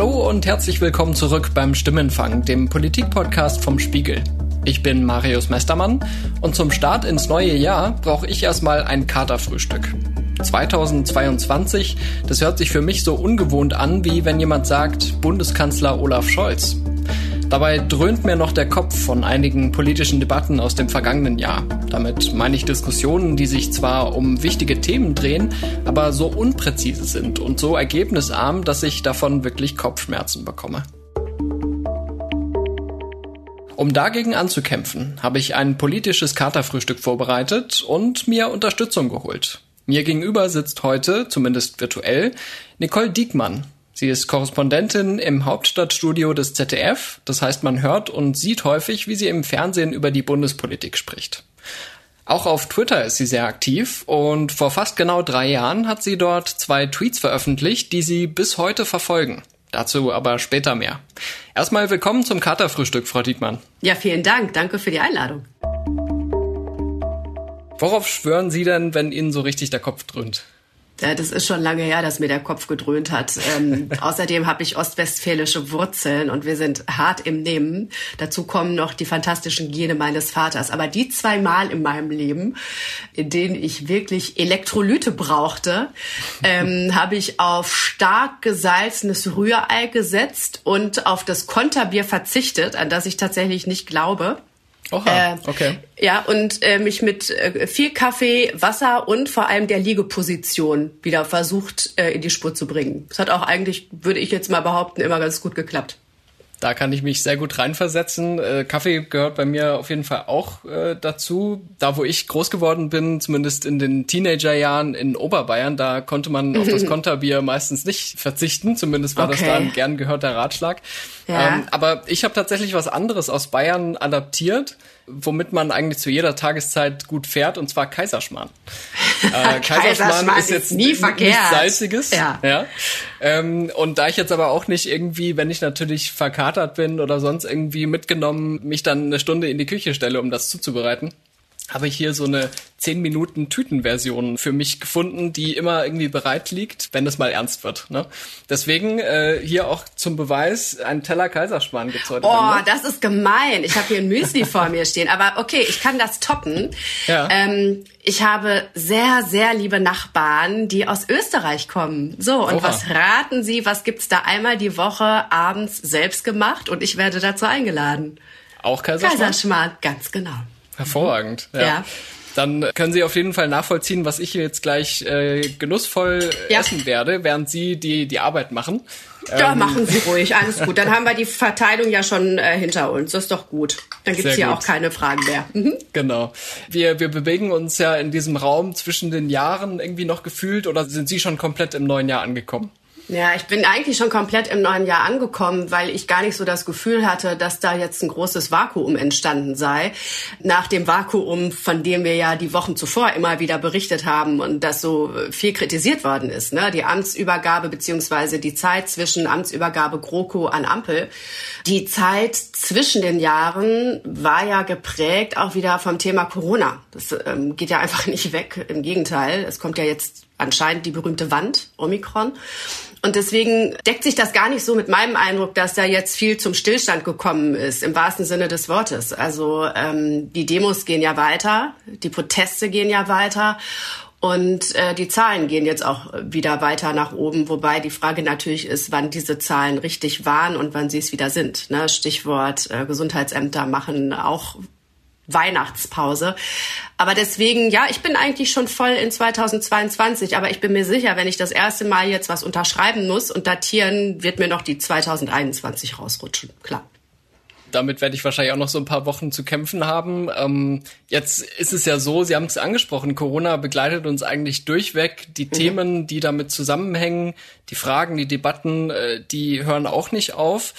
Hallo und herzlich willkommen zurück beim Stimmenfang, dem Politikpodcast vom Spiegel. Ich bin Marius Mestermann und zum Start ins neue Jahr brauche ich erstmal ein Katerfrühstück. 2022, das hört sich für mich so ungewohnt an, wie wenn jemand sagt Bundeskanzler Olaf Scholz. Dabei dröhnt mir noch der Kopf von einigen politischen Debatten aus dem vergangenen Jahr. Damit meine ich Diskussionen, die sich zwar um wichtige Themen drehen, aber so unpräzise sind und so ergebnisarm, dass ich davon wirklich Kopfschmerzen bekomme. Um dagegen anzukämpfen, habe ich ein politisches Katerfrühstück vorbereitet und mir Unterstützung geholt. Mir gegenüber sitzt heute, zumindest virtuell, Nicole Diekmann, Sie ist Korrespondentin im Hauptstadtstudio des ZDF. Das heißt, man hört und sieht häufig, wie sie im Fernsehen über die Bundespolitik spricht. Auch auf Twitter ist sie sehr aktiv und vor fast genau drei Jahren hat sie dort zwei Tweets veröffentlicht, die sie bis heute verfolgen. Dazu aber später mehr. Erstmal willkommen zum Katerfrühstück, Frau Diekmann. Ja, vielen Dank. Danke für die Einladung. Worauf schwören Sie denn, wenn Ihnen so richtig der Kopf dröhnt? Ja, das ist schon lange her, dass mir der Kopf gedröhnt hat. Ähm, außerdem habe ich ostwestfälische Wurzeln und wir sind hart im Nehmen. Dazu kommen noch die fantastischen Gene meines Vaters. Aber die zwei Mal in meinem Leben, in denen ich wirklich Elektrolyte brauchte, ähm, habe ich auf stark gesalzenes Rührei gesetzt und auf das Konterbier verzichtet, an das ich tatsächlich nicht glaube. Oha, äh, okay. Ja, und äh, mich mit äh, viel Kaffee, Wasser und vor allem der Liegeposition wieder versucht, äh, in die Spur zu bringen. Das hat auch eigentlich, würde ich jetzt mal behaupten, immer ganz gut geklappt. Da kann ich mich sehr gut reinversetzen. Äh, Kaffee gehört bei mir auf jeden Fall auch äh, dazu. Da, wo ich groß geworden bin, zumindest in den Teenagerjahren in Oberbayern, da konnte man auf das Konterbier meistens nicht verzichten. Zumindest war okay. das da ein gern gehörter Ratschlag. Ja. Ähm, aber ich habe tatsächlich was anderes aus Bayern adaptiert womit man eigentlich zu jeder Tageszeit gut fährt, und zwar Kaiserschmarrn. Äh, Kaiserschmarrn ist jetzt nie verkehrt. nichts Salziges. Ja. ja. Ähm, und da ich jetzt aber auch nicht irgendwie, wenn ich natürlich verkatert bin oder sonst irgendwie mitgenommen, mich dann eine Stunde in die Küche stelle, um das zuzubereiten, habe ich hier so eine 10 Minuten Tütenversion für mich gefunden, die immer irgendwie bereit liegt, wenn es mal ernst wird. Ne? Deswegen äh, hier auch zum Beweis ein Teller Kaiserschmarrn heute. Oh, das ist gemein. Ich habe hier ein Müsli vor mir stehen, aber okay, ich kann das toppen. Ja. Ähm, ich habe sehr, sehr liebe Nachbarn, die aus Österreich kommen. So, und Oha. was raten Sie, was gibt's da einmal die Woche abends selbst gemacht und ich werde dazu eingeladen. Auch Kaiserschmarrn? Kaiserschmarrn, ganz genau. Hervorragend. Ja. ja. Dann können Sie auf jeden Fall nachvollziehen, was ich jetzt gleich äh, genussvoll ja. essen werde, während Sie die, die Arbeit machen. Ja, ähm. machen Sie ruhig, alles gut. Dann haben wir die Verteilung ja schon äh, hinter uns. Das ist doch gut. Dann gibt's hier gut. auch keine Fragen mehr. Mhm. Genau. Wir, wir bewegen uns ja in diesem Raum zwischen den Jahren irgendwie noch gefühlt oder sind Sie schon komplett im neuen Jahr angekommen? Ja, ich bin eigentlich schon komplett im neuen Jahr angekommen, weil ich gar nicht so das Gefühl hatte, dass da jetzt ein großes Vakuum entstanden sei. Nach dem Vakuum, von dem wir ja die Wochen zuvor immer wieder berichtet haben und das so viel kritisiert worden ist. Ne? Die Amtsübergabe beziehungsweise die Zeit zwischen Amtsübergabe GroKo an Ampel. Die Zeit zwischen den Jahren war ja geprägt auch wieder vom Thema Corona. Das ähm, geht ja einfach nicht weg. Im Gegenteil, es kommt ja jetzt anscheinend die berühmte Wand, Omikron. Und deswegen deckt sich das gar nicht so mit meinem Eindruck, dass da jetzt viel zum Stillstand gekommen ist, im wahrsten Sinne des Wortes. Also ähm, die Demos gehen ja weiter, die Proteste gehen ja weiter. Und äh, die Zahlen gehen jetzt auch wieder weiter nach oben, wobei die Frage natürlich ist, wann diese Zahlen richtig waren und wann sie es wieder sind. Ne? Stichwort äh, Gesundheitsämter machen auch Weihnachtspause. Aber deswegen, ja, ich bin eigentlich schon voll in 2022, aber ich bin mir sicher, wenn ich das erste Mal jetzt was unterschreiben muss und datieren, wird mir noch die 2021 rausrutschen. Klar damit werde ich wahrscheinlich auch noch so ein paar Wochen zu kämpfen haben. Ähm, jetzt ist es ja so, Sie haben es angesprochen, Corona begleitet uns eigentlich durchweg. Die mhm. Themen, die damit zusammenhängen, die Fragen, die Debatten, äh, die hören auch nicht auf.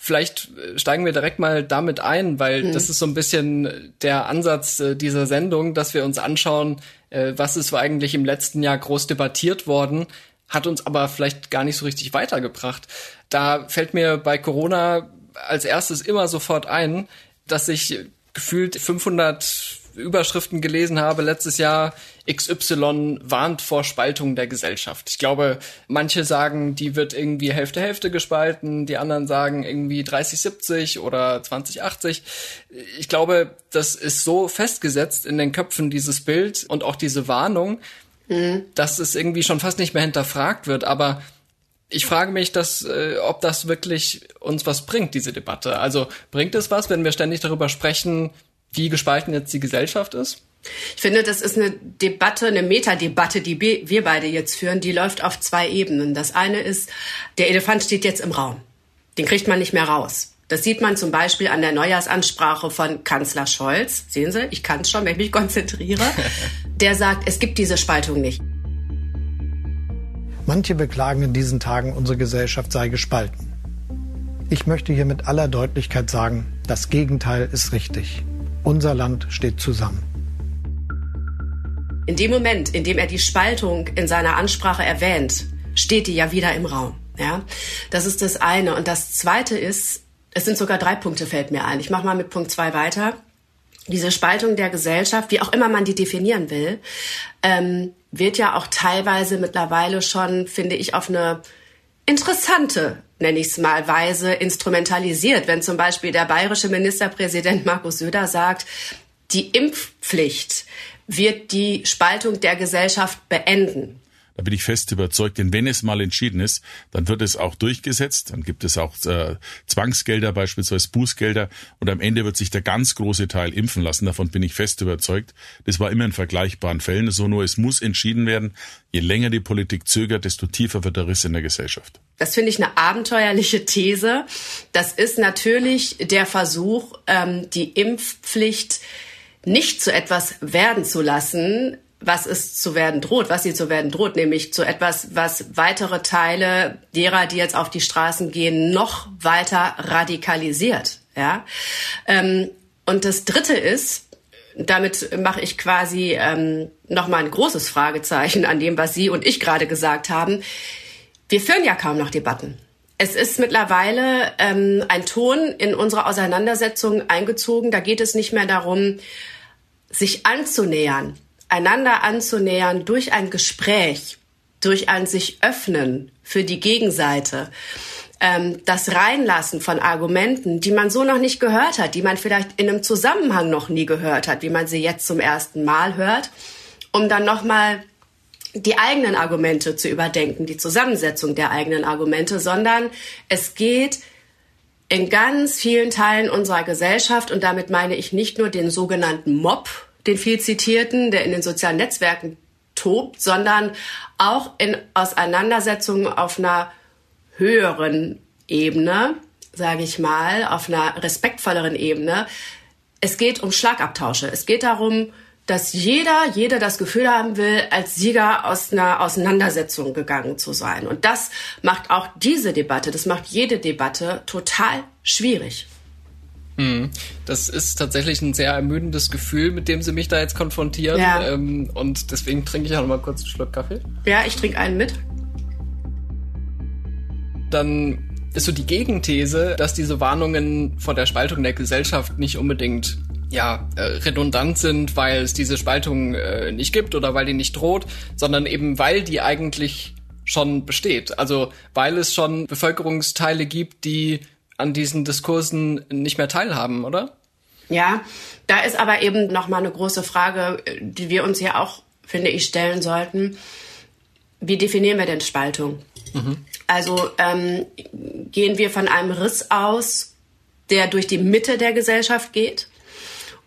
Vielleicht äh, steigen wir direkt mal damit ein, weil mhm. das ist so ein bisschen der Ansatz äh, dieser Sendung, dass wir uns anschauen, äh, was ist eigentlich im letzten Jahr groß debattiert worden, hat uns aber vielleicht gar nicht so richtig weitergebracht. Da fällt mir bei Corona als erstes immer sofort ein, dass sich gefühlt 500 Überschriften gelesen habe letztes Jahr, XY warnt vor Spaltung der Gesellschaft. Ich glaube, manche sagen, die wird irgendwie Hälfte Hälfte gespalten, die anderen sagen irgendwie 30-70 oder 20-80. Ich glaube, das ist so festgesetzt in den Köpfen dieses Bild und auch diese Warnung, mhm. dass es irgendwie schon fast nicht mehr hinterfragt wird. Aber ich frage mich, dass, äh, ob das wirklich uns was bringt, diese Debatte. Also bringt es was, wenn wir ständig darüber sprechen, wie gespalten jetzt die Gesellschaft ist? Ich finde, das ist eine Debatte, eine Metadebatte, die wir beide jetzt führen, die läuft auf zwei Ebenen. Das eine ist, der Elefant steht jetzt im Raum. Den kriegt man nicht mehr raus. Das sieht man zum Beispiel an der Neujahrsansprache von Kanzler Scholz. Sehen Sie, ich kann es schon, wenn ich mich konzentriere. Der sagt, es gibt diese Spaltung nicht. Manche beklagen in diesen Tagen, unsere Gesellschaft sei gespalten. Ich möchte hier mit aller Deutlichkeit sagen, das Gegenteil ist richtig. Unser Land steht zusammen. In dem Moment, in dem er die Spaltung in seiner Ansprache erwähnt, steht die ja wieder im Raum. Ja, das ist das eine. Und das zweite ist, es sind sogar drei Punkte, fällt mir ein. Ich mache mal mit Punkt zwei weiter. Diese Spaltung der Gesellschaft, wie auch immer man die definieren will, ähm, wird ja auch teilweise mittlerweile schon, finde ich, auf eine interessante, nenne ich es mal, Weise instrumentalisiert. Wenn zum Beispiel der bayerische Ministerpräsident Markus Söder sagt, die Impfpflicht wird die Spaltung der Gesellschaft beenden. Da bin ich fest überzeugt, denn wenn es mal entschieden ist, dann wird es auch durchgesetzt. Dann gibt es auch äh, Zwangsgelder, beispielsweise Bußgelder. Und am Ende wird sich der ganz große Teil impfen lassen. Davon bin ich fest überzeugt. Das war immer in vergleichbaren Fällen so. Nur es muss entschieden werden. Je länger die Politik zögert, desto tiefer wird der Riss in der Gesellschaft. Das finde ich eine abenteuerliche These. Das ist natürlich der Versuch, ähm, die Impfpflicht nicht zu etwas werden zu lassen, was es zu werden droht, was sie zu werden droht, nämlich zu etwas, was weitere Teile derer, die jetzt auf die Straßen gehen, noch weiter radikalisiert. Ja. Ähm, und das Dritte ist, damit mache ich quasi ähm, nochmal ein großes Fragezeichen an dem, was Sie und ich gerade gesagt haben. Wir führen ja kaum noch Debatten. Es ist mittlerweile ähm, ein Ton in unserer Auseinandersetzung eingezogen. Da geht es nicht mehr darum, sich anzunähern, einander anzunähern durch ein Gespräch, durch ein sich öffnen für die Gegenseite, ähm, das Reinlassen von Argumenten, die man so noch nicht gehört hat, die man vielleicht in einem Zusammenhang noch nie gehört hat, wie man sie jetzt zum ersten Mal hört, um dann nochmal die eigenen Argumente zu überdenken, die Zusammensetzung der eigenen Argumente, sondern es geht in ganz vielen Teilen unserer Gesellschaft, und damit meine ich nicht nur den sogenannten Mob, den viel zitierten, der in den sozialen Netzwerken tobt, sondern auch in Auseinandersetzungen auf einer höheren Ebene, sage ich mal, auf einer respektvolleren Ebene. Es geht um Schlagabtausche. Es geht darum, dass jeder, jeder das Gefühl haben will, als Sieger aus einer Auseinandersetzung gegangen zu sein. Und das macht auch diese Debatte, das macht jede Debatte total schwierig. Hm. Das ist tatsächlich ein sehr ermüdendes Gefühl, mit dem sie mich da jetzt konfrontieren. Ja. Ähm, und deswegen trinke ich auch noch mal kurz einen Schluck Kaffee. Ja, ich trinke einen mit. Dann ist so die Gegenthese, dass diese Warnungen vor der Spaltung der Gesellschaft nicht unbedingt ja, äh, redundant sind, weil es diese Spaltung äh, nicht gibt oder weil die nicht droht, sondern eben weil die eigentlich schon besteht. Also weil es schon Bevölkerungsteile gibt, die an diesen Diskursen nicht mehr teilhaben, oder? Ja, da ist aber eben noch mal eine große Frage, die wir uns ja auch, finde ich, stellen sollten. Wie definieren wir denn Spaltung? Mhm. Also ähm, gehen wir von einem Riss aus, der durch die Mitte der Gesellschaft geht?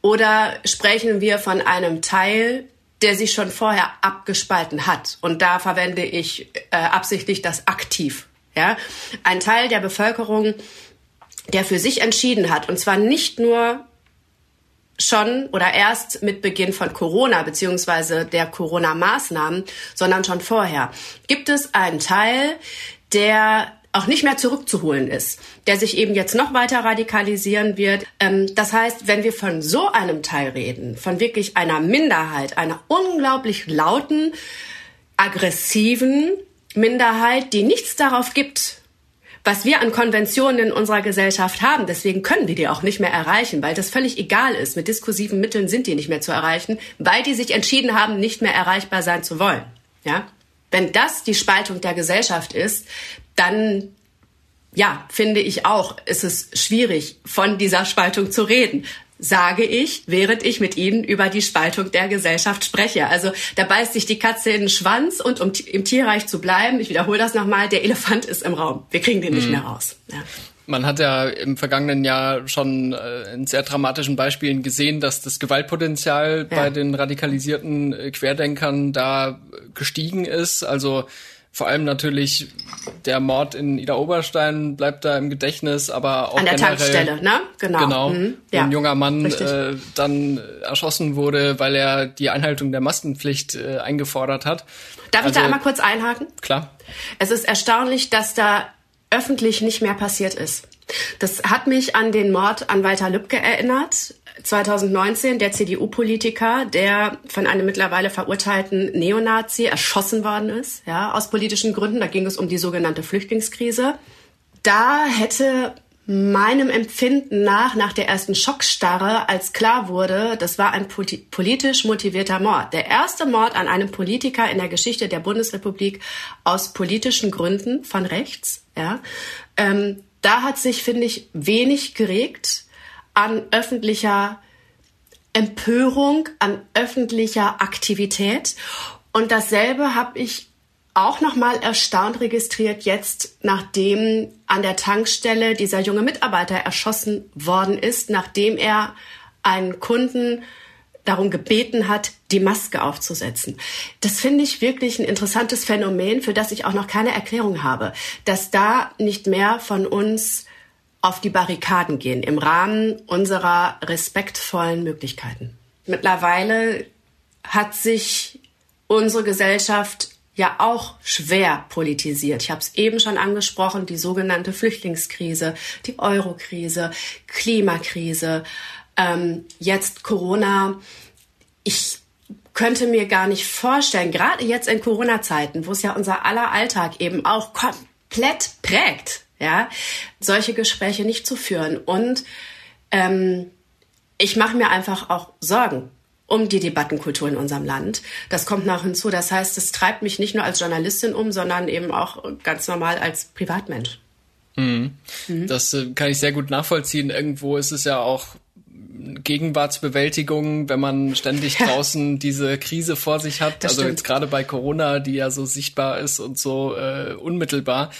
Oder sprechen wir von einem Teil, der sich schon vorher abgespalten hat? Und da verwende ich äh, absichtlich das aktiv. Ja? Ein Teil der Bevölkerung, der für sich entschieden hat, und zwar nicht nur schon oder erst mit Beginn von Corona beziehungsweise der Corona-Maßnahmen, sondern schon vorher, gibt es einen Teil, der auch nicht mehr zurückzuholen ist, der sich eben jetzt noch weiter radikalisieren wird. Ähm, das heißt, wenn wir von so einem Teil reden, von wirklich einer Minderheit, einer unglaublich lauten, aggressiven Minderheit, die nichts darauf gibt, was wir an Konventionen in unserer Gesellschaft haben. Deswegen können wir die auch nicht mehr erreichen, weil das völlig egal ist. Mit diskursiven Mitteln sind die nicht mehr zu erreichen, weil die sich entschieden haben, nicht mehr erreichbar sein zu wollen. Ja? Wenn das die Spaltung der Gesellschaft ist, dann ja, finde ich auch, ist es schwierig, von dieser Spaltung zu reden sage ich, während ich mit Ihnen über die Spaltung der Gesellschaft spreche. Also da beißt sich die Katze in den Schwanz und um im Tierreich zu bleiben, ich wiederhole das nochmal, der Elefant ist im Raum. Wir kriegen den mhm. nicht mehr raus. Ja. Man hat ja im vergangenen Jahr schon äh, in sehr dramatischen Beispielen gesehen, dass das Gewaltpotenzial ja. bei den radikalisierten äh, Querdenkern da gestiegen ist. Also vor allem natürlich der Mord in Ida Oberstein bleibt da im Gedächtnis, aber auch an der generell, Tankstelle, ne? Genau. Genau. Mhm. Ja. ein junger Mann äh, dann erschossen wurde, weil er die Einhaltung der Maskenpflicht äh, eingefordert hat. Darf also, ich da also einmal kurz einhaken? Klar. Es ist erstaunlich, dass da öffentlich nicht mehr passiert ist. Das hat mich an den Mord an Walter Lübcke erinnert. 2019 der CDU-Politiker, der von einem mittlerweile verurteilten Neonazi erschossen worden ist, ja, aus politischen Gründen. Da ging es um die sogenannte Flüchtlingskrise. Da hätte meinem Empfinden nach, nach der ersten Schockstarre, als klar wurde, das war ein politisch motivierter Mord. Der erste Mord an einem Politiker in der Geschichte der Bundesrepublik aus politischen Gründen von rechts, ja. Ähm, da hat sich, finde ich, wenig geregt an öffentlicher Empörung, an öffentlicher Aktivität. Und dasselbe habe ich auch noch mal erstaunt registriert jetzt, nachdem an der Tankstelle dieser junge Mitarbeiter erschossen worden ist, nachdem er einen Kunden darum gebeten hat, die Maske aufzusetzen. Das finde ich wirklich ein interessantes Phänomen, für das ich auch noch keine Erklärung habe, dass da nicht mehr von uns auf die Barrikaden gehen im Rahmen unserer respektvollen Möglichkeiten. Mittlerweile hat sich unsere Gesellschaft ja auch schwer politisiert. Ich habe es eben schon angesprochen, die sogenannte Flüchtlingskrise, die Eurokrise, Klimakrise, ähm, jetzt Corona. Ich könnte mir gar nicht vorstellen, gerade jetzt in Corona-Zeiten, wo es ja unser aller Alltag eben auch komplett prägt, ja, solche Gespräche nicht zu führen. Und ähm, ich mache mir einfach auch Sorgen um die Debattenkultur in unserem Land. Das kommt noch hinzu. Das heißt, es treibt mich nicht nur als Journalistin um, sondern eben auch ganz normal als Privatmensch. Mhm. Mhm. Das äh, kann ich sehr gut nachvollziehen. Irgendwo ist es ja auch Gegenwartsbewältigung, wenn man ständig ja. draußen diese Krise vor sich hat. Das also stimmt. jetzt gerade bei Corona, die ja so sichtbar ist und so äh, unmittelbar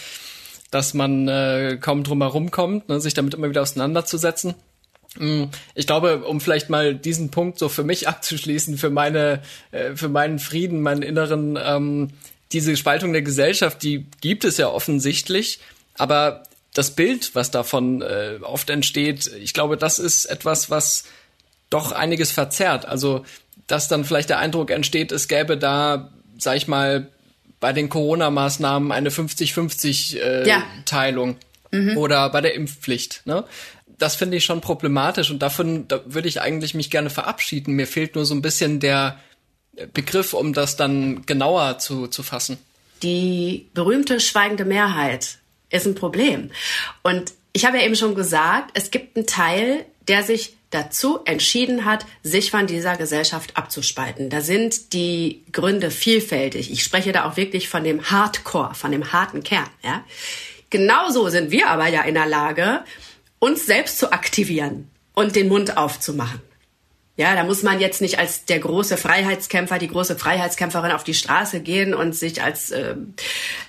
dass man äh, kaum drum herum kommt, ne, sich damit immer wieder auseinanderzusetzen. Mm, ich glaube, um vielleicht mal diesen Punkt so für mich abzuschließen, für meine, äh, für meinen Frieden, meinen inneren, ähm, diese Spaltung der Gesellschaft, die gibt es ja offensichtlich, aber das Bild, was davon äh, oft entsteht, ich glaube, das ist etwas, was doch einiges verzerrt. Also, dass dann vielleicht der Eindruck entsteht, es gäbe da, sag ich mal, bei den Corona-Maßnahmen eine 50-50-Teilung äh, ja. mhm. oder bei der Impfpflicht. Ne? Das finde ich schon problematisch und davon da würde ich eigentlich mich gerne verabschieden. Mir fehlt nur so ein bisschen der Begriff, um das dann genauer zu, zu fassen. Die berühmte schweigende Mehrheit ist ein Problem. Und ich habe ja eben schon gesagt, es gibt einen Teil, der sich dazu entschieden hat, sich von dieser Gesellschaft abzuspalten. Da sind die Gründe vielfältig. Ich spreche da auch wirklich von dem Hardcore, von dem harten Kern. Ja? Genauso sind wir aber ja in der Lage, uns selbst zu aktivieren und den Mund aufzumachen. Ja, da muss man jetzt nicht als der große Freiheitskämpfer, die große Freiheitskämpferin auf die Straße gehen und sich als äh,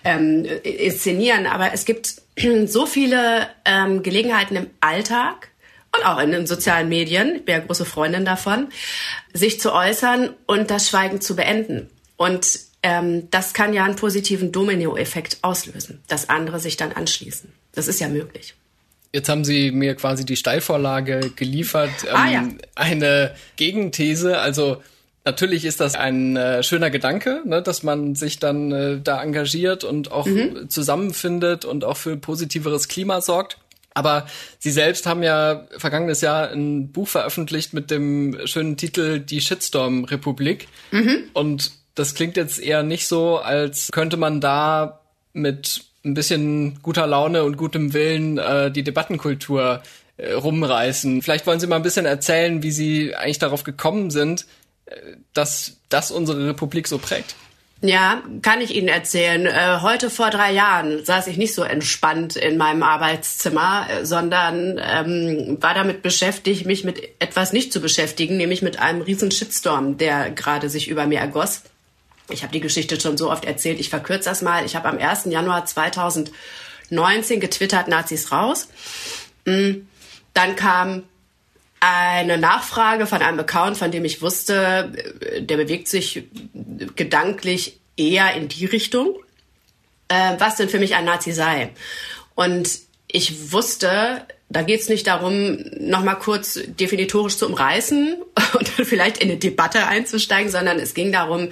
ähm, inszenieren. Aber es gibt so viele ähm, Gelegenheiten im Alltag, und auch in den sozialen Medien, ich bin ja große Freundin davon, sich zu äußern und das Schweigen zu beenden. Und ähm, das kann ja einen positiven Domino-Effekt auslösen, dass andere sich dann anschließen. Das ist ja möglich. Jetzt haben Sie mir quasi die Steilvorlage geliefert, ähm, ah, ja. eine Gegenthese. Also natürlich ist das ein äh, schöner Gedanke, ne, dass man sich dann äh, da engagiert und auch mhm. zusammenfindet und auch für positiveres Klima sorgt. Aber Sie selbst haben ja vergangenes Jahr ein Buch veröffentlicht mit dem schönen Titel Die Shitstorm-Republik. Mhm. Und das klingt jetzt eher nicht so, als könnte man da mit ein bisschen guter Laune und gutem Willen äh, die Debattenkultur äh, rumreißen. Vielleicht wollen Sie mal ein bisschen erzählen, wie Sie eigentlich darauf gekommen sind, äh, dass das unsere Republik so prägt. Ja, kann ich Ihnen erzählen. Äh, heute vor drei Jahren saß ich nicht so entspannt in meinem Arbeitszimmer, äh, sondern ähm, war damit beschäftigt, mich mit etwas nicht zu beschäftigen, nämlich mit einem riesen Shitstorm, der gerade sich über mir ergoss. Ich habe die Geschichte schon so oft erzählt, ich verkürze das mal. Ich habe am 1. Januar 2019 getwittert, Nazis raus. Mm, dann kam eine Nachfrage von einem Account, von dem ich wusste, der bewegt sich gedanklich eher in die Richtung, äh, was denn für mich ein Nazi sei. Und ich wusste, da geht es nicht darum, nochmal kurz definitorisch zu umreißen und vielleicht in eine Debatte einzusteigen, sondern es ging darum,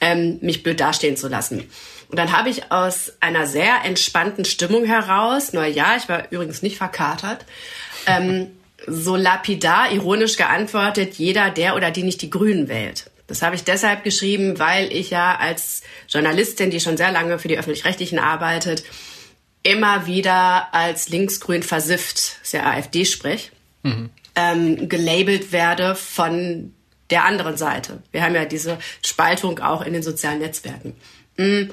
ähm, mich blöd dastehen zu lassen. Und dann habe ich aus einer sehr entspannten Stimmung heraus, na ja, ich war übrigens nicht verkatert, ähm, so lapidar, ironisch geantwortet, jeder, der oder die nicht die Grünen wählt. Das habe ich deshalb geschrieben, weil ich ja als Journalistin, die schon sehr lange für die öffentlich-rechtlichen arbeitet, immer wieder als linksgrün versifft, ist ja AfD-Sprech, mhm. ähm, gelabelt werde von der anderen Seite. Wir haben ja diese Spaltung auch in den sozialen Netzwerken. Mhm.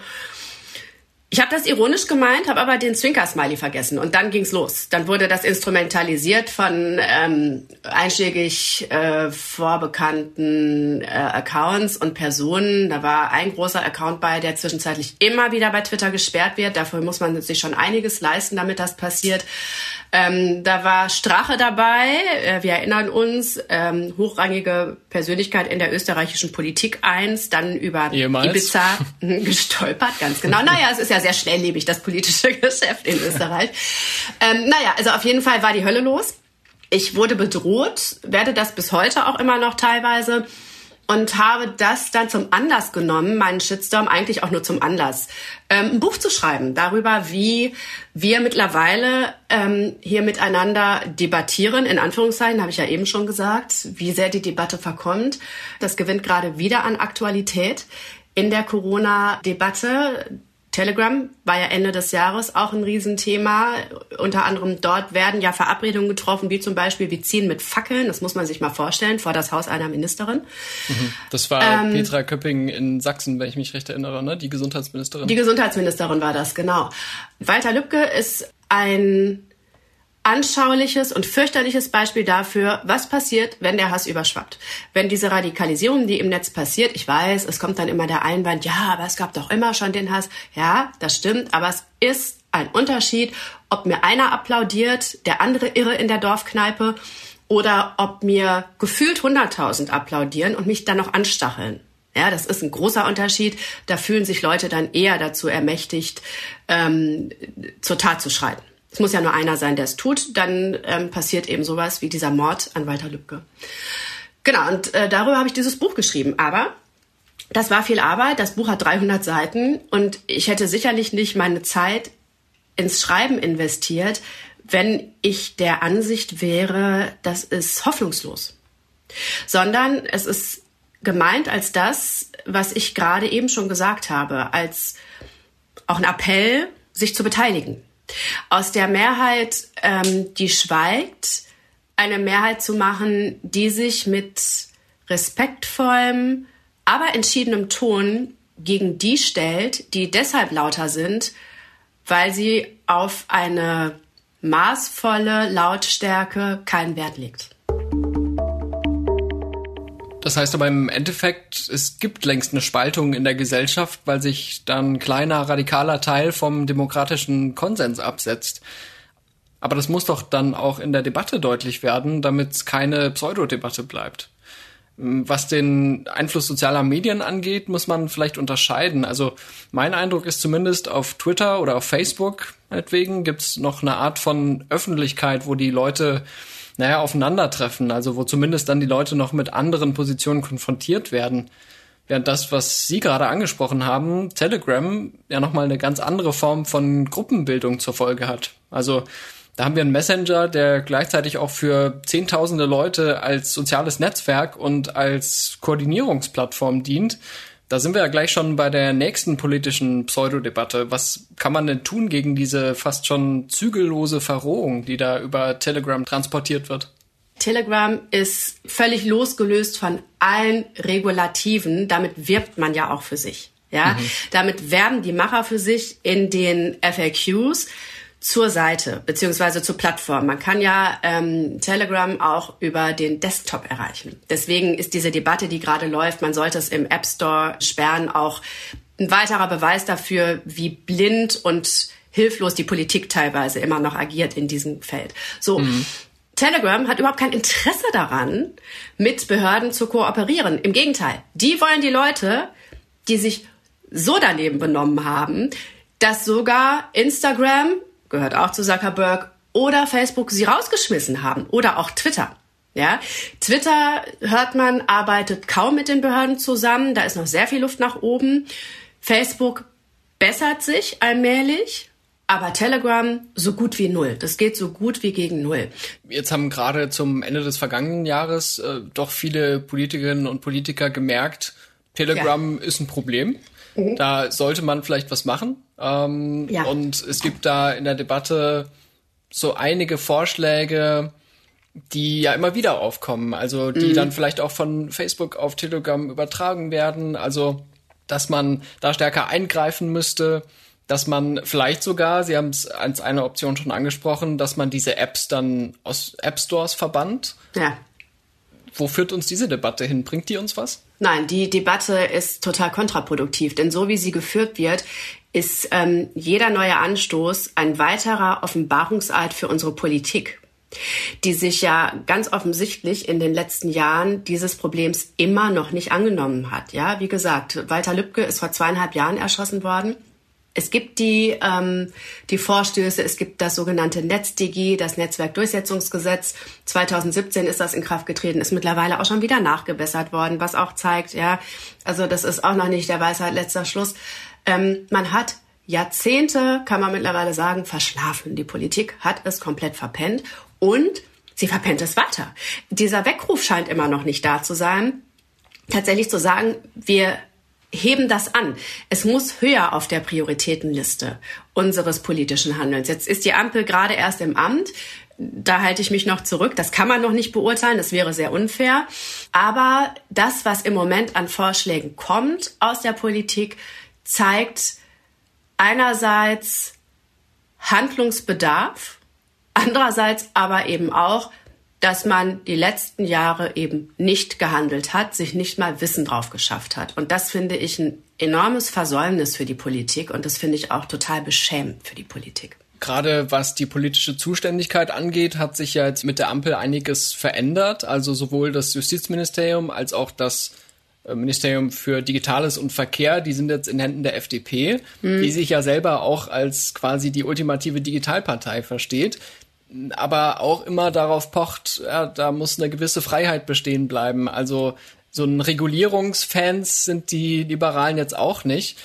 Ich habe das ironisch gemeint, habe aber den Zwinker-Smiley vergessen und dann ging's los. Dann wurde das instrumentalisiert von ähm, einschlägig äh, vorbekannten äh, Accounts und Personen. Da war ein großer Account bei, der zwischenzeitlich immer wieder bei Twitter gesperrt wird. Dafür muss man sich schon einiges leisten, damit das passiert. Ähm, da war Strache dabei, äh, wir erinnern uns, ähm, hochrangige Persönlichkeit in der österreichischen Politik eins, dann über Ehemals. Ibiza gestolpert, ganz genau. Naja, es ist ja sehr schnelllebig, das politische Geschäft in Österreich. ähm, naja, also auf jeden Fall war die Hölle los. Ich wurde bedroht, werde das bis heute auch immer noch teilweise und habe das dann zum Anlass genommen, meinen Shitstorm eigentlich auch nur zum Anlass, ähm, ein Buch zu schreiben darüber, wie wir mittlerweile ähm, hier miteinander debattieren. In Anführungszeichen habe ich ja eben schon gesagt, wie sehr die Debatte verkommt. Das gewinnt gerade wieder an Aktualität in der Corona-Debatte. Telegram war ja Ende des Jahres auch ein Riesenthema. Unter anderem dort werden ja Verabredungen getroffen, wie zum Beispiel, wir ziehen mit Fackeln, das muss man sich mal vorstellen, vor das Haus einer Ministerin. Mhm. Das war ähm, Petra Köpping in Sachsen, wenn ich mich recht erinnere, ne? die Gesundheitsministerin. Die Gesundheitsministerin war das, genau. Walter Lübcke ist ein anschauliches und fürchterliches Beispiel dafür, was passiert, wenn der Hass überschwappt. Wenn diese Radikalisierung, die im Netz passiert, ich weiß, es kommt dann immer der Einwand, ja, aber es gab doch immer schon den Hass. Ja, das stimmt, aber es ist ein Unterschied, ob mir einer applaudiert, der andere irre in der Dorfkneipe oder ob mir gefühlt 100.000 applaudieren und mich dann noch anstacheln. Ja, das ist ein großer Unterschied. Da fühlen sich Leute dann eher dazu ermächtigt, ähm, zur Tat zu schreiten. Es muss ja nur einer sein, der es tut. Dann ähm, passiert eben sowas wie dieser Mord an Walter Lübcke. Genau, und äh, darüber habe ich dieses Buch geschrieben. Aber das war viel Arbeit. Das Buch hat 300 Seiten und ich hätte sicherlich nicht meine Zeit ins Schreiben investiert, wenn ich der Ansicht wäre, das ist hoffnungslos. Sondern es ist gemeint als das, was ich gerade eben schon gesagt habe, als auch ein Appell, sich zu beteiligen. Aus der Mehrheit, ähm, die schweigt, eine Mehrheit zu machen, die sich mit respektvollem, aber entschiedenem Ton gegen die stellt, die deshalb lauter sind, weil sie auf eine maßvolle Lautstärke keinen Wert legt. Das heißt aber im Endeffekt, es gibt längst eine Spaltung in der Gesellschaft, weil sich dann ein kleiner radikaler Teil vom demokratischen Konsens absetzt. Aber das muss doch dann auch in der Debatte deutlich werden, damit es keine Pseudodebatte bleibt. Was den Einfluss sozialer Medien angeht, muss man vielleicht unterscheiden. Also mein Eindruck ist zumindest auf Twitter oder auf Facebook, meinetwegen, gibt es noch eine Art von Öffentlichkeit, wo die Leute naja, aufeinandertreffen, also wo zumindest dann die Leute noch mit anderen Positionen konfrontiert werden. Während das, was Sie gerade angesprochen haben, Telegram ja nochmal eine ganz andere Form von Gruppenbildung zur Folge hat. Also da haben wir einen Messenger, der gleichzeitig auch für zehntausende Leute als soziales Netzwerk und als Koordinierungsplattform dient, Da sind wir ja gleich schon bei der nächsten politischen Pseudodebatte. Was kann man denn tun gegen diese fast schon zügellose Verrohung, die da über Telegram transportiert wird? Telegram ist völlig losgelöst von allen Regulativen. Damit wirbt man ja auch für sich. Ja, mhm. damit werben die Macher für sich in den FAQs zur Seite beziehungsweise zur Plattform. Man kann ja ähm, Telegram auch über den Desktop erreichen. Deswegen ist diese Debatte, die gerade läuft, man sollte es im App Store sperren, auch ein weiterer Beweis dafür, wie blind und hilflos die Politik teilweise immer noch agiert in diesem Feld. So. Mhm. Telegram hat überhaupt kein Interesse daran, mit Behörden zu kooperieren. Im Gegenteil, die wollen die Leute, die sich so daneben benommen haben, dass sogar Instagram gehört auch zu Zuckerberg, oder Facebook sie rausgeschmissen haben oder auch Twitter. Ja, Twitter hört man arbeitet kaum mit den Behörden zusammen, da ist noch sehr viel Luft nach oben. Facebook bessert sich allmählich, aber Telegram so gut wie null. Das geht so gut wie gegen null. Jetzt haben gerade zum Ende des vergangenen Jahres äh, doch viele Politikerinnen und Politiker gemerkt, Telegram ja. ist ein Problem. Mhm. Da sollte man vielleicht was machen. Ähm, ja. Und es gibt da in der Debatte so einige Vorschläge, die ja immer wieder aufkommen. Also die mhm. dann vielleicht auch von Facebook auf Telegram übertragen werden. Also dass man da stärker eingreifen müsste, dass man vielleicht sogar, Sie haben es als eine Option schon angesprochen, dass man diese Apps dann aus App Stores verbannt. Ja. Wo führt uns diese Debatte hin? Bringt die uns was? Nein, die Debatte ist total kontraproduktiv, denn so wie sie geführt wird, ist ähm, jeder neue Anstoß ein weiterer Offenbarungseid für unsere Politik, die sich ja ganz offensichtlich in den letzten Jahren dieses Problems immer noch nicht angenommen hat. Ja, wie gesagt, Walter Lübcke ist vor zweieinhalb Jahren erschossen worden. Es gibt die, ähm, die Vorstöße, es gibt das sogenannte NetzDG, das Netzwerkdurchsetzungsgesetz. 2017 ist das in Kraft getreten, ist mittlerweile auch schon wieder nachgebessert worden, was auch zeigt, ja, also das ist auch noch nicht der Weisheit letzter Schluss. Ähm, man hat Jahrzehnte, kann man mittlerweile sagen, verschlafen. Die Politik hat es komplett verpennt und sie verpennt es weiter. Dieser Weckruf scheint immer noch nicht da zu sein, tatsächlich zu sagen, wir heben das an. Es muss höher auf der Prioritätenliste unseres politischen Handelns. Jetzt ist die Ampel gerade erst im Amt. Da halte ich mich noch zurück. Das kann man noch nicht beurteilen. Das wäre sehr unfair. Aber das, was im Moment an Vorschlägen kommt aus der Politik, zeigt einerseits Handlungsbedarf, andererseits aber eben auch dass man die letzten Jahre eben nicht gehandelt hat, sich nicht mal Wissen drauf geschafft hat. Und das finde ich ein enormes Versäumnis für die Politik und das finde ich auch total beschämend für die Politik. Gerade was die politische Zuständigkeit angeht, hat sich ja jetzt mit der Ampel einiges verändert. Also sowohl das Justizministerium als auch das äh, Ministerium für Digitales und Verkehr, die sind jetzt in Händen der FDP, mhm. die sich ja selber auch als quasi die ultimative Digitalpartei versteht aber auch immer darauf pocht, ja, da muss eine gewisse Freiheit bestehen bleiben. Also so ein Regulierungsfans sind die Liberalen jetzt auch nicht.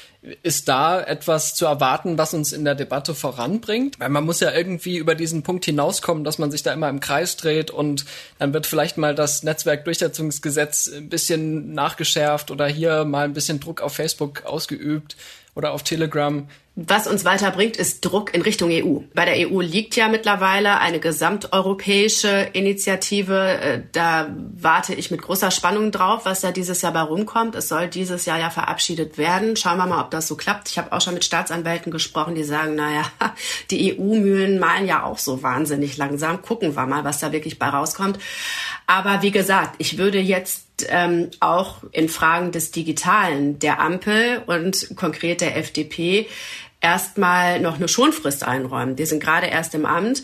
Ist da etwas zu erwarten, was uns in der Debatte voranbringt? Weil man muss ja irgendwie über diesen Punkt hinauskommen, dass man sich da immer im Kreis dreht und dann wird vielleicht mal das Netzwerkdurchsetzungsgesetz ein bisschen nachgeschärft oder hier mal ein bisschen Druck auf Facebook ausgeübt oder auf Telegram. Was uns weiterbringt, ist Druck in Richtung EU. Bei der EU liegt ja mittlerweile eine gesamteuropäische Initiative. Äh, da warte ich mit großer Spannung drauf, was da dieses Jahr bei rumkommt. Es soll dieses Jahr ja verabschiedet werden. Schauen wir mal, ob das so klappt. Ich habe auch schon mit Staatsanwälten gesprochen, die sagen, naja, die EU-Mühlen malen ja auch so wahnsinnig langsam. Gucken wir mal, was da wirklich bei rauskommt. Aber wie gesagt, ich würde jetzt ähm, auch in Fragen des Digitalen der Ampel und konkret der FDP erstmal noch eine Schonfrist einräumen. Die sind gerade erst im Amt.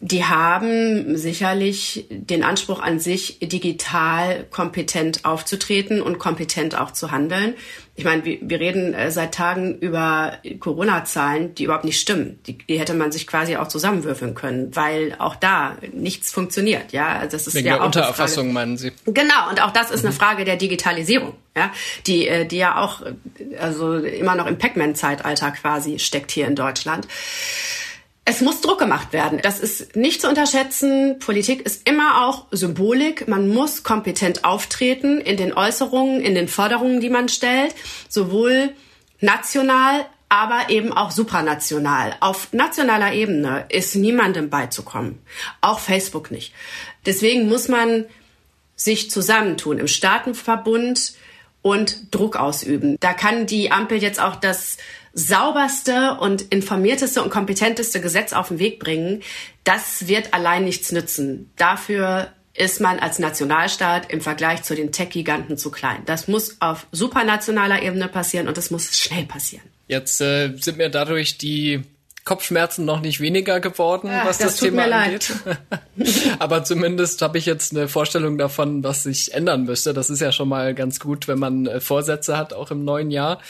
Die haben sicherlich den Anspruch an sich, digital kompetent aufzutreten und kompetent auch zu handeln. Ich meine, wir, wir reden äh, seit Tagen über Corona-Zahlen, die überhaupt nicht stimmen. Die, die, hätte man sich quasi auch zusammenwürfeln können, weil auch da nichts funktioniert. Ja, das ist Wegen ja der auch Untererfassung, meinen Sie? Genau, und auch das ist eine Frage der Digitalisierung, ja, die, äh, die ja auch also immer noch im Pac-Man-Zeitalter quasi steckt hier in Deutschland. Es muss Druck gemacht werden. Das ist nicht zu unterschätzen. Politik ist immer auch Symbolik. Man muss kompetent auftreten in den Äußerungen, in den Forderungen, die man stellt, sowohl national, aber eben auch supranational. Auf nationaler Ebene ist niemandem beizukommen. Auch Facebook nicht. Deswegen muss man sich zusammentun im Staatenverbund und Druck ausüben. Da kann die Ampel jetzt auch das sauberste und informierteste und kompetenteste Gesetz auf den Weg bringen, das wird allein nichts nützen. Dafür ist man als Nationalstaat im Vergleich zu den Tech-Giganten zu klein. Das muss auf supranationaler Ebene passieren und es muss schnell passieren. Jetzt äh, sind mir dadurch die Kopfschmerzen noch nicht weniger geworden, Ach, was das, das Thema angeht. Aber zumindest habe ich jetzt eine Vorstellung davon, was sich ändern müsste. Das ist ja schon mal ganz gut, wenn man äh, Vorsätze hat, auch im neuen Jahr.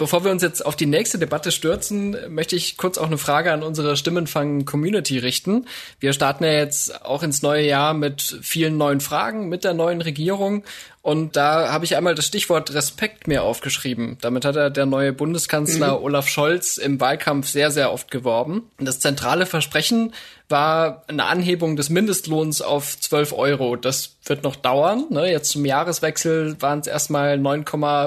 Bevor wir uns jetzt auf die nächste Debatte stürzen, möchte ich kurz auch eine Frage an unsere Stimmenfang-Community richten. Wir starten ja jetzt auch ins neue Jahr mit vielen neuen Fragen, mit der neuen Regierung. Und da habe ich einmal das Stichwort Respekt mir aufgeschrieben. Damit hat er der neue Bundeskanzler mhm. Olaf Scholz im Wahlkampf sehr, sehr oft geworben. Das zentrale Versprechen war eine Anhebung des Mindestlohns auf 12 Euro. Das wird noch dauern. Ne? Jetzt zum Jahreswechsel waren es erstmal 9,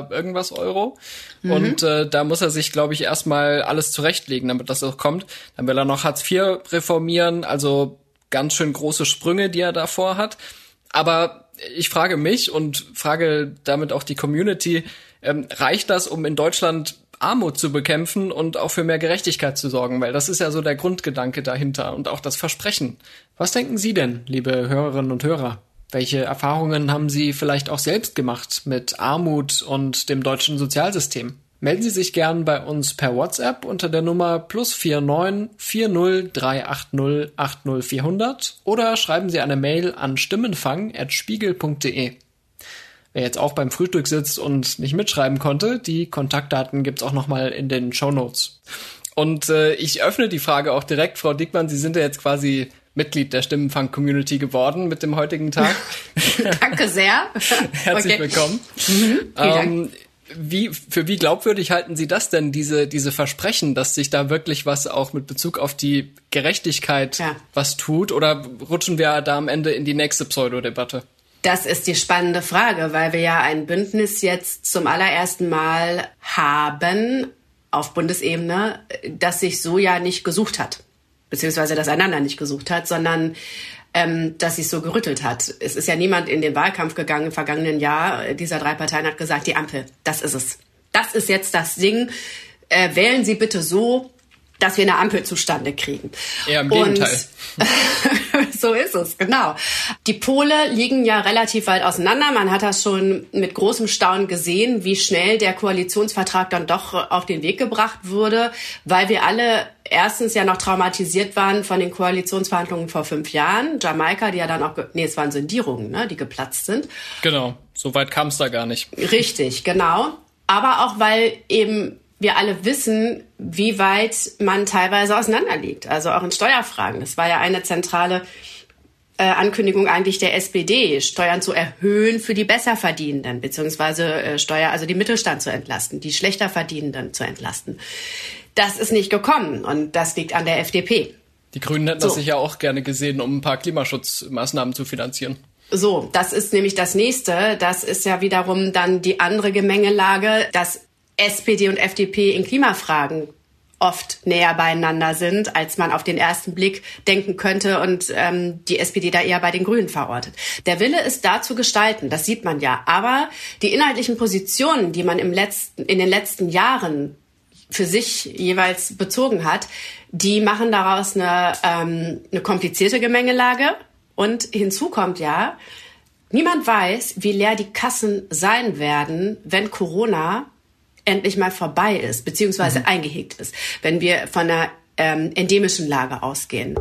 irgendwas Euro. Mhm. Und äh, da muss er sich, glaube ich, erstmal alles zurechtlegen, damit das auch kommt. Dann will er noch Hartz IV reformieren, also ganz schön große Sprünge, die er davor hat. Aber ich frage mich und frage damit auch die Community, ähm, reicht das, um in Deutschland Armut zu bekämpfen und auch für mehr Gerechtigkeit zu sorgen, weil das ist ja so der Grundgedanke dahinter und auch das Versprechen. Was denken Sie denn, liebe Hörerinnen und Hörer? Welche Erfahrungen haben Sie vielleicht auch selbst gemacht mit Armut und dem deutschen Sozialsystem? Melden Sie sich gern bei uns per WhatsApp unter der Nummer plus 49 40 380 80 400 oder schreiben Sie eine Mail an stimmenfang.spiegel.de. Wer jetzt auch beim Frühstück sitzt und nicht mitschreiben konnte, die Kontaktdaten gibt's auch nochmal in den Show Notes. Und äh, ich öffne die Frage auch direkt, Frau Dickmann, Sie sind ja jetzt quasi Mitglied der Stimmenfang-Community geworden mit dem heutigen Tag. Danke sehr. Herzlich okay. willkommen. Mhm, ähm, wie, für wie glaubwürdig halten Sie das denn, diese, diese Versprechen, dass sich da wirklich was auch mit Bezug auf die Gerechtigkeit ja. was tut? Oder rutschen wir da am Ende in die nächste Pseudodebatte? Das ist die spannende Frage, weil wir ja ein Bündnis jetzt zum allerersten Mal haben auf Bundesebene, das sich so ja nicht gesucht hat beziehungsweise das einander nicht gesucht hat, sondern ähm, dass sich so gerüttelt hat. Es ist ja niemand in den Wahlkampf gegangen im vergangenen Jahr. Dieser drei Parteien hat gesagt, die Ampel, das ist es. Das ist jetzt das Ding. Äh, wählen Sie bitte so, dass wir eine Ampel zustande kriegen. Ja, im Gegenteil. so ist es, genau. Die Pole liegen ja relativ weit auseinander. Man hat das schon mit großem Staunen gesehen, wie schnell der Koalitionsvertrag dann doch auf den Weg gebracht wurde, weil wir alle erstens ja noch traumatisiert waren von den Koalitionsverhandlungen vor fünf Jahren. Jamaika, die ja dann auch, nee, es waren Sondierungen, ne, die geplatzt sind. Genau, so weit kam es da gar nicht. Richtig, genau. Aber auch weil eben wir alle wissen, wie weit man teilweise auseinanderliegt, also auch in Steuerfragen. Das war ja eine zentrale äh, Ankündigung eigentlich der SPD, Steuern zu erhöhen für die Besserverdienenden, beziehungsweise äh, Steuer, also die Mittelstand zu entlasten, die schlechter Verdienenden zu entlasten. Das ist nicht gekommen und das liegt an der FDP. Die Grünen hätten so. das sicher auch gerne gesehen, um ein paar Klimaschutzmaßnahmen zu finanzieren. So, das ist nämlich das nächste. Das ist ja wiederum dann die andere Gemengelage, dass SPD und FDP in Klimafragen oft näher beieinander sind, als man auf den ersten Blick denken könnte und ähm, die SPD da eher bei den Grünen verortet. Der Wille ist da zu gestalten, das sieht man ja. Aber die inhaltlichen Positionen, die man im letzten, in den letzten Jahren für sich jeweils bezogen hat, die machen daraus eine, ähm, eine komplizierte Gemengelage. Und hinzu kommt ja, niemand weiß, wie leer die Kassen sein werden, wenn Corona endlich mal vorbei ist, beziehungsweise mhm. eingehegt ist, wenn wir von einer ähm, endemischen Lage ausgehen.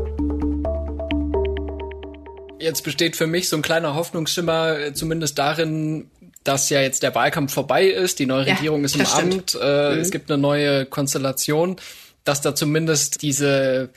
Jetzt besteht für mich so ein kleiner Hoffnungsschimmer, äh, zumindest darin, dass ja jetzt der Wahlkampf vorbei ist, die neue Regierung ja, ist im Amt, äh, mhm. es gibt eine neue Konstellation, dass da zumindest diese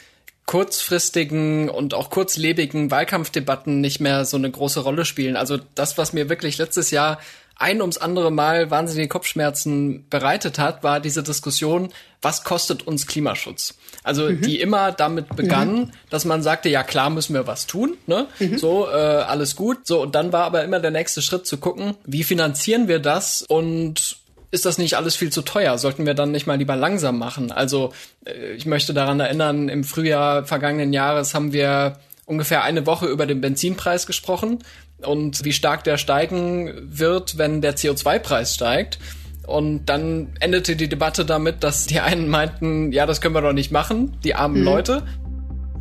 kurzfristigen und auch kurzlebigen Wahlkampfdebatten nicht mehr so eine große Rolle spielen. Also das, was mir wirklich letztes Jahr ein ums andere Mal wahnsinnige Kopfschmerzen bereitet hat, war diese Diskussion, was kostet uns Klimaschutz? Also mhm. die immer damit begann, mhm. dass man sagte, ja klar müssen wir was tun, ne? Mhm. So, äh, alles gut. So, und dann war aber immer der nächste Schritt zu gucken, wie finanzieren wir das und ist das nicht alles viel zu teuer? Sollten wir dann nicht mal lieber langsam machen? Also äh, ich möchte daran erinnern, im Frühjahr vergangenen Jahres haben wir ungefähr eine Woche über den Benzinpreis gesprochen und wie stark der steigen wird, wenn der CO2-Preis steigt. Und dann endete die Debatte damit, dass die einen meinten, ja, das können wir doch nicht machen, die armen mhm. Leute.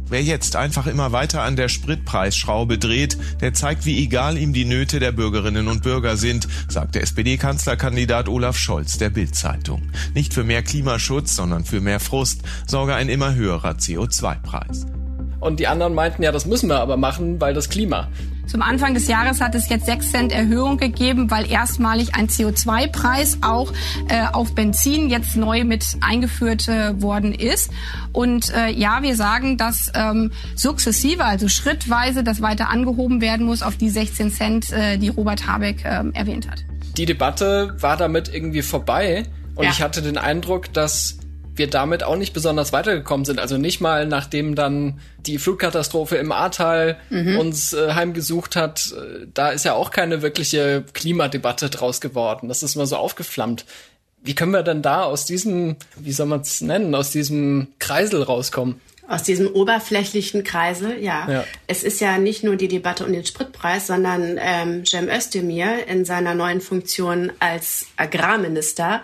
Wer jetzt einfach immer weiter an der Spritpreisschraube dreht, der zeigt, wie egal ihm die Nöte der Bürgerinnen und Bürger sind, sagt der SPD-Kanzlerkandidat Olaf Scholz der Bild-Zeitung. Nicht für mehr Klimaschutz, sondern für mehr Frust sorge ein immer höherer CO2-Preis. Und die anderen meinten, ja, das müssen wir aber machen, weil das Klima. Zum Anfang des Jahres hat es jetzt 6 Cent Erhöhung gegeben, weil erstmalig ein CO2-Preis auch äh, auf Benzin jetzt neu mit eingeführt äh, worden ist. Und äh, ja, wir sagen, dass ähm, sukzessive, also schrittweise, das weiter angehoben werden muss auf die 16 Cent, äh, die Robert Habeck äh, erwähnt hat. Die Debatte war damit irgendwie vorbei. Und ja. ich hatte den Eindruck, dass wir damit auch nicht besonders weitergekommen sind. Also nicht mal nachdem dann die Flutkatastrophe im Ahrtal mhm. uns äh, heimgesucht hat, äh, da ist ja auch keine wirkliche Klimadebatte draus geworden. Das ist mal so aufgeflammt. Wie können wir denn da aus diesem, wie soll man es nennen, aus diesem Kreisel rauskommen? Aus diesem oberflächlichen Kreisel, ja. ja. Es ist ja nicht nur die Debatte um den Spritpreis, sondern ähm, Cem Özdemir in seiner neuen Funktion als Agrarminister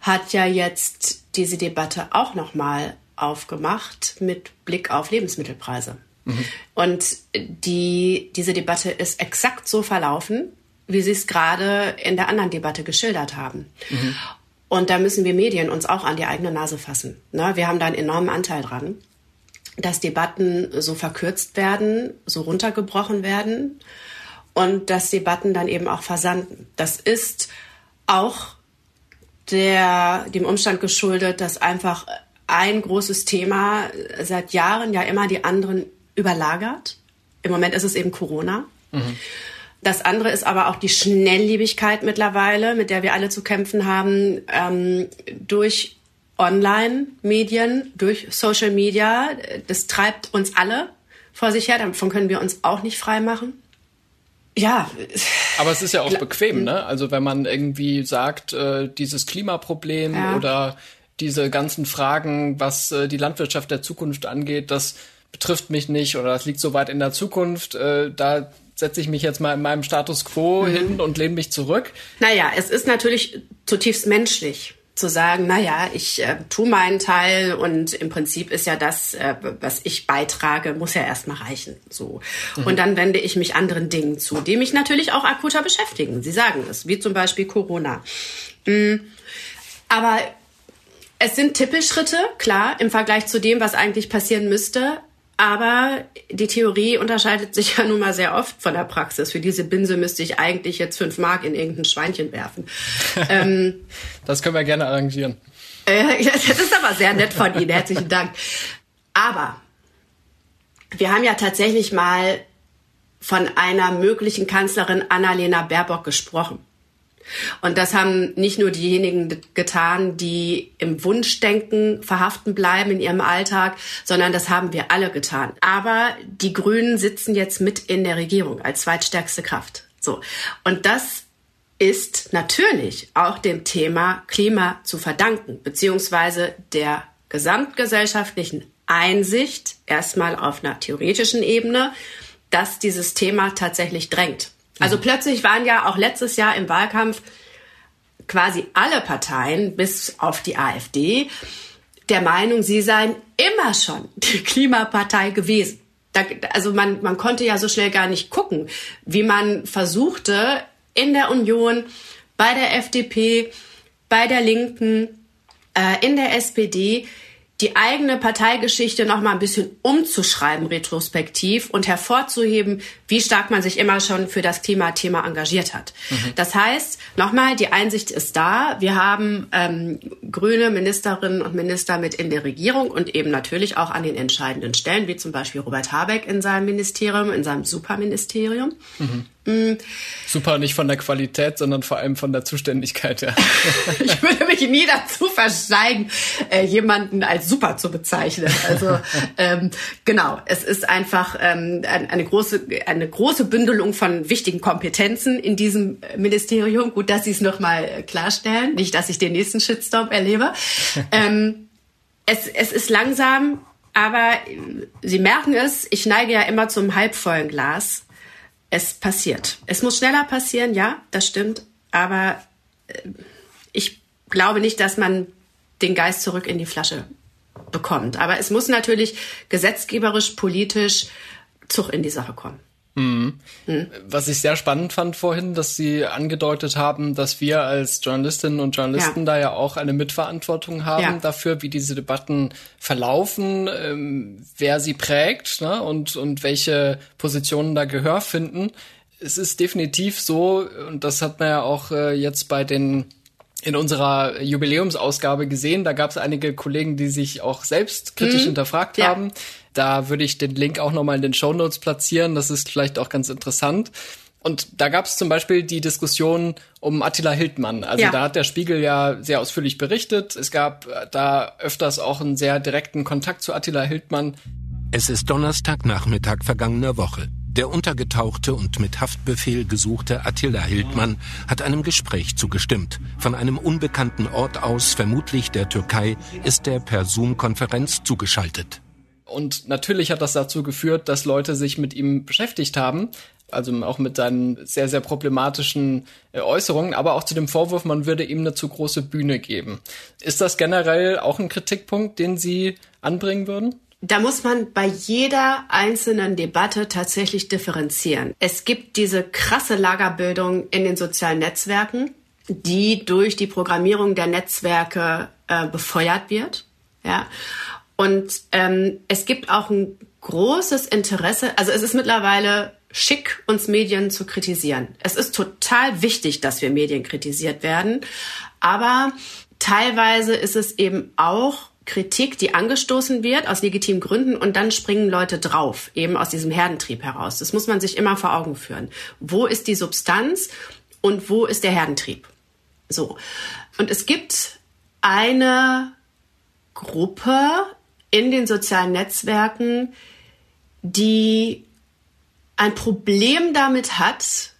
hat ja jetzt diese Debatte auch nochmal aufgemacht mit Blick auf Lebensmittelpreise. Mhm. Und die, diese Debatte ist exakt so verlaufen, wie Sie es gerade in der anderen Debatte geschildert haben. Mhm. Und da müssen wir Medien uns auch an die eigene Nase fassen. Ne? Wir haben da einen enormen Anteil dran dass Debatten so verkürzt werden, so runtergebrochen werden und dass Debatten dann eben auch versanden. Das ist auch der, dem Umstand geschuldet, dass einfach ein großes Thema seit Jahren ja immer die anderen überlagert. Im Moment ist es eben Corona. Mhm. Das andere ist aber auch die Schnelllebigkeit mittlerweile, mit der wir alle zu kämpfen haben, ähm, durch Online-Medien, durch Social Media. Das treibt uns alle vor sich her. Davon können wir uns auch nicht frei machen. Ja. Aber es ist ja auch bequem, ne? Also wenn man irgendwie sagt, äh, dieses Klimaproblem ja. oder diese ganzen Fragen, was äh, die Landwirtschaft der Zukunft angeht, das betrifft mich nicht oder das liegt so weit in der Zukunft, äh, da setze ich mich jetzt mal in meinem Status quo mhm. hin und lehne mich zurück. Naja, es ist natürlich zutiefst menschlich zu sagen, na ja, ich äh, tu meinen Teil und im Prinzip ist ja das, äh, was ich beitrage, muss ja erstmal reichen. So. Mhm. Und dann wende ich mich anderen Dingen zu, die mich natürlich auch akuter beschäftigen. Sie sagen es, wie zum Beispiel Corona. Mhm. Aber es sind Tippelschritte, klar, im Vergleich zu dem, was eigentlich passieren müsste. Aber die Theorie unterscheidet sich ja nun mal sehr oft von der Praxis. Für diese Binse müsste ich eigentlich jetzt fünf Mark in irgendein Schweinchen werfen. ähm, das können wir gerne arrangieren. Äh, das ist aber sehr nett von Ihnen. Herzlichen Dank. Aber wir haben ja tatsächlich mal von einer möglichen Kanzlerin Annalena Baerbock gesprochen. Und das haben nicht nur diejenigen getan, die im Wunschdenken verhaften bleiben in ihrem Alltag, sondern das haben wir alle getan. Aber die Grünen sitzen jetzt mit in der Regierung als zweitstärkste Kraft. So. Und das ist natürlich auch dem Thema Klima zu verdanken, beziehungsweise der gesamtgesellschaftlichen Einsicht, erstmal auf einer theoretischen Ebene, dass dieses Thema tatsächlich drängt. Also mhm. plötzlich waren ja auch letztes Jahr im Wahlkampf quasi alle Parteien, bis auf die AfD, der Meinung, sie seien immer schon die Klimapartei gewesen. Da, also man, man konnte ja so schnell gar nicht gucken, wie man versuchte, in der Union, bei der FDP, bei der Linken, äh, in der SPD die eigene Parteigeschichte noch mal ein bisschen umzuschreiben retrospektiv und hervorzuheben, wie stark man sich immer schon für das Klimathema engagiert hat. Mhm. Das heißt, nochmal, die Einsicht ist da. Wir haben ähm, grüne Ministerinnen und Minister mit in der Regierung und eben natürlich auch an den entscheidenden Stellen, wie zum Beispiel Robert Habeck in seinem Ministerium, in seinem Superministerium. Mhm. Super, nicht von der Qualität, sondern vor allem von der Zuständigkeit. Ja. ich würde mich nie dazu verschweigen, äh, jemanden als super zu bezeichnen. Also ähm, genau, es ist einfach ähm, eine große eine große Bündelung von wichtigen Kompetenzen in diesem Ministerium. Gut, dass Sie es noch mal klarstellen, nicht, dass ich den nächsten Shitstorm erlebe. ähm, es, es ist langsam, aber Sie merken es. Ich neige ja immer zum halbvollen Glas es passiert. Es muss schneller passieren, ja, das stimmt. Aber äh, ich glaube nicht, dass man den Geist zurück in die Flasche bekommt. Aber es muss natürlich gesetzgeberisch, politisch Zug in die Sache kommen. Mhm. Mhm. Was ich sehr spannend fand vorhin, dass Sie angedeutet haben, dass wir als Journalistinnen und Journalisten ja. da ja auch eine Mitverantwortung haben ja. dafür, wie diese Debatten verlaufen, ähm, wer sie prägt ne, und, und welche Positionen da Gehör finden. Es ist definitiv so, und das hat man ja auch äh, jetzt bei den in unserer Jubiläumsausgabe gesehen. Da gab es einige Kollegen, die sich auch selbst kritisch mhm. hinterfragt ja. haben. Da würde ich den Link auch nochmal in den Show Notes platzieren. Das ist vielleicht auch ganz interessant. Und da gab es zum Beispiel die Diskussion um Attila Hildmann. Also ja. da hat der Spiegel ja sehr ausführlich berichtet. Es gab da öfters auch einen sehr direkten Kontakt zu Attila Hildmann. Es ist Donnerstagnachmittag vergangener Woche. Der untergetauchte und mit Haftbefehl gesuchte Attila Hildmann hat einem Gespräch zugestimmt. Von einem unbekannten Ort aus, vermutlich der Türkei, ist er per Zoom-Konferenz zugeschaltet. Und natürlich hat das dazu geführt, dass Leute sich mit ihm beschäftigt haben. Also auch mit seinen sehr, sehr problematischen äh, Äußerungen, aber auch zu dem Vorwurf, man würde ihm eine zu große Bühne geben. Ist das generell auch ein Kritikpunkt, den Sie anbringen würden? Da muss man bei jeder einzelnen Debatte tatsächlich differenzieren. Es gibt diese krasse Lagerbildung in den sozialen Netzwerken, die durch die Programmierung der Netzwerke äh, befeuert wird. Ja. Und ähm, es gibt auch ein großes Interesse, also es ist mittlerweile schick, uns Medien zu kritisieren. Es ist total wichtig, dass wir Medien kritisiert werden, aber teilweise ist es eben auch Kritik, die angestoßen wird aus legitimen Gründen und dann springen Leute drauf, eben aus diesem Herdentrieb heraus. Das muss man sich immer vor Augen führen. Wo ist die Substanz und wo ist der Herdentrieb? So. Und es gibt eine Gruppe in den sozialen Netzwerken, die ein Problem damit hat,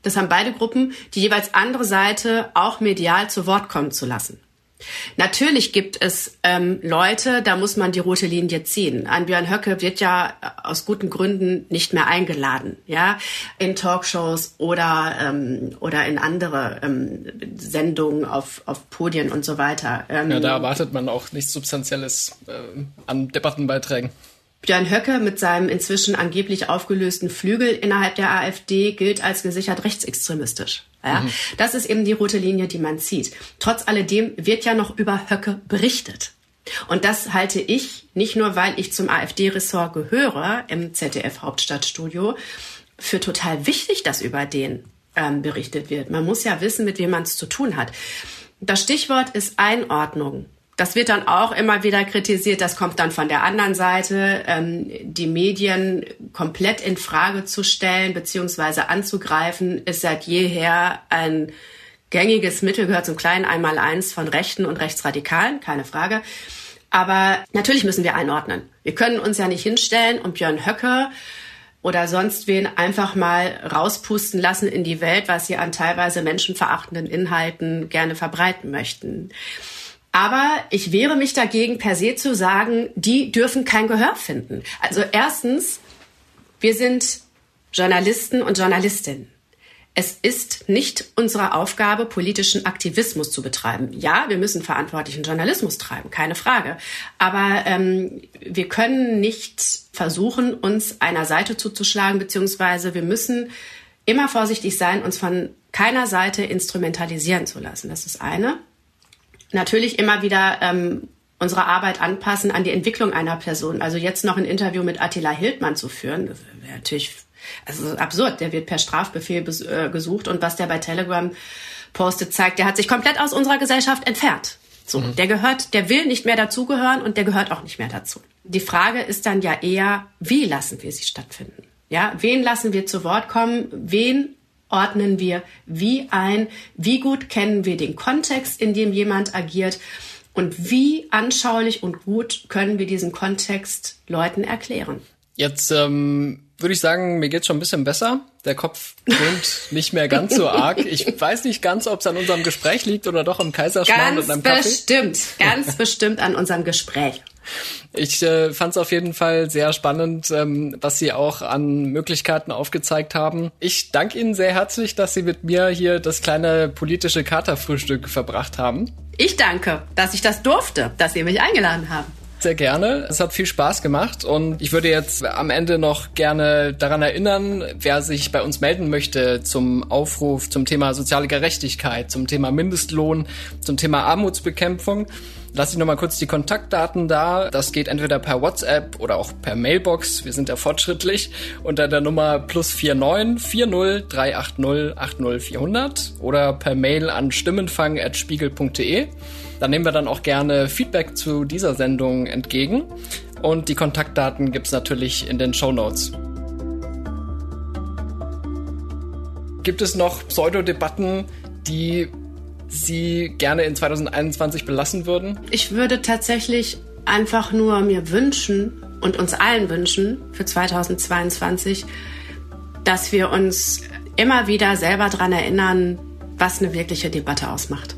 das haben beide Gruppen, die jeweils andere Seite auch medial zu Wort kommen zu lassen. Natürlich gibt es ähm, Leute, da muss man die rote Linie ziehen. Ein Björn Höcke wird ja aus guten Gründen nicht mehr eingeladen, ja, in Talkshows oder ähm, oder in andere ähm, Sendungen auf auf Podien und so weiter. Ähm, ja, da erwartet man auch nichts Substanzielles äh, an Debattenbeiträgen. Björn Höcke mit seinem inzwischen angeblich aufgelösten Flügel innerhalb der AfD gilt als gesichert rechtsextremistisch. Ja, mhm. Das ist eben die rote Linie, die man zieht. Trotz alledem wird ja noch über Höcke berichtet. Und das halte ich, nicht nur weil ich zum AfD-Ressort gehöre im ZDF-Hauptstadtstudio, für total wichtig, dass über den ähm, berichtet wird. Man muss ja wissen, mit wem man es zu tun hat. Das Stichwort ist Einordnung. Das wird dann auch immer wieder kritisiert. Das kommt dann von der anderen Seite, ähm, die Medien komplett in Frage zu stellen beziehungsweise anzugreifen, ist seit jeher ein gängiges Mittel, gehört zum kleinen Einmaleins von Rechten und Rechtsradikalen, keine Frage. Aber natürlich müssen wir einordnen. Wir können uns ja nicht hinstellen und Björn Höcke oder sonst wen einfach mal rauspusten lassen in die Welt, was sie an teilweise menschenverachtenden Inhalten gerne verbreiten möchten. Aber ich wehre mich dagegen, per se zu sagen, die dürfen kein Gehör finden. Also erstens, wir sind Journalisten und Journalistinnen. Es ist nicht unsere Aufgabe, politischen Aktivismus zu betreiben. Ja, wir müssen verantwortlichen Journalismus treiben, keine Frage. Aber ähm, wir können nicht versuchen, uns einer Seite zuzuschlagen, beziehungsweise wir müssen immer vorsichtig sein, uns von keiner Seite instrumentalisieren zu lassen. Das ist eine natürlich immer wieder ähm, unsere Arbeit anpassen an die Entwicklung einer Person. Also jetzt noch ein Interview mit Attila Hildmann zu führen, das wäre natürlich also absurd. Der wird per Strafbefehl äh, gesucht und was der bei Telegram postet, zeigt, der hat sich komplett aus unserer Gesellschaft entfernt. So, mhm. der gehört, der will nicht mehr dazugehören und der gehört auch nicht mehr dazu. Die Frage ist dann ja eher, wie lassen wir sie stattfinden? Ja, wen lassen wir zu Wort kommen? Wen ordnen wir wie ein? Wie gut kennen wir den Kontext, in dem jemand agiert? Und wie anschaulich und gut können wir diesen Kontext Leuten erklären? Jetzt ähm, würde ich sagen, mir geht's schon ein bisschen besser. Der Kopf dröhnt nicht mehr ganz so arg. Ich weiß nicht ganz, ob es an unserem Gespräch liegt oder doch am Kaiserschmarrn und am Kaffee. Ganz bestimmt, ganz bestimmt an unserem Gespräch. Ich äh, fand es auf jeden Fall sehr spannend, ähm, was Sie auch an Möglichkeiten aufgezeigt haben. Ich danke Ihnen sehr herzlich, dass Sie mit mir hier das kleine politische Katerfrühstück verbracht haben. Ich danke, dass ich das durfte, dass Sie mich eingeladen haben sehr gerne. Es hat viel Spaß gemacht und ich würde jetzt am Ende noch gerne daran erinnern, wer sich bei uns melden möchte zum Aufruf zum Thema soziale Gerechtigkeit, zum Thema Mindestlohn, zum Thema Armutsbekämpfung. Lass ich nochmal kurz die Kontaktdaten da. Das geht entweder per WhatsApp oder auch per Mailbox. Wir sind ja fortschrittlich. Unter der Nummer plus 49 40 380 80 400 oder per Mail an stimmenfang.spiegel.de. Da nehmen wir dann auch gerne Feedback zu dieser Sendung entgegen. Und die Kontaktdaten gibt's natürlich in den Show Notes. Gibt es noch Pseudodebatten, die Sie gerne in 2021 belassen würden? Ich würde tatsächlich einfach nur mir wünschen und uns allen wünschen für 2022, dass wir uns immer wieder selber daran erinnern, was eine wirkliche Debatte ausmacht.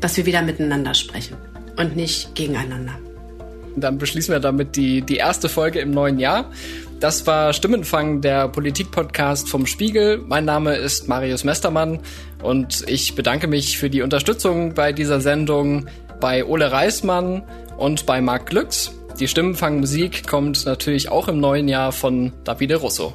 Dass wir wieder miteinander sprechen und nicht gegeneinander. Dann beschließen wir damit die, die erste Folge im neuen Jahr. Das war Stimmenfang, der Politik-Podcast vom Spiegel. Mein Name ist Marius Mestermann und ich bedanke mich für die Unterstützung bei dieser Sendung bei Ole Reismann und bei Marc Glücks. Die Stimmenfang-Musik kommt natürlich auch im neuen Jahr von Davide Russo.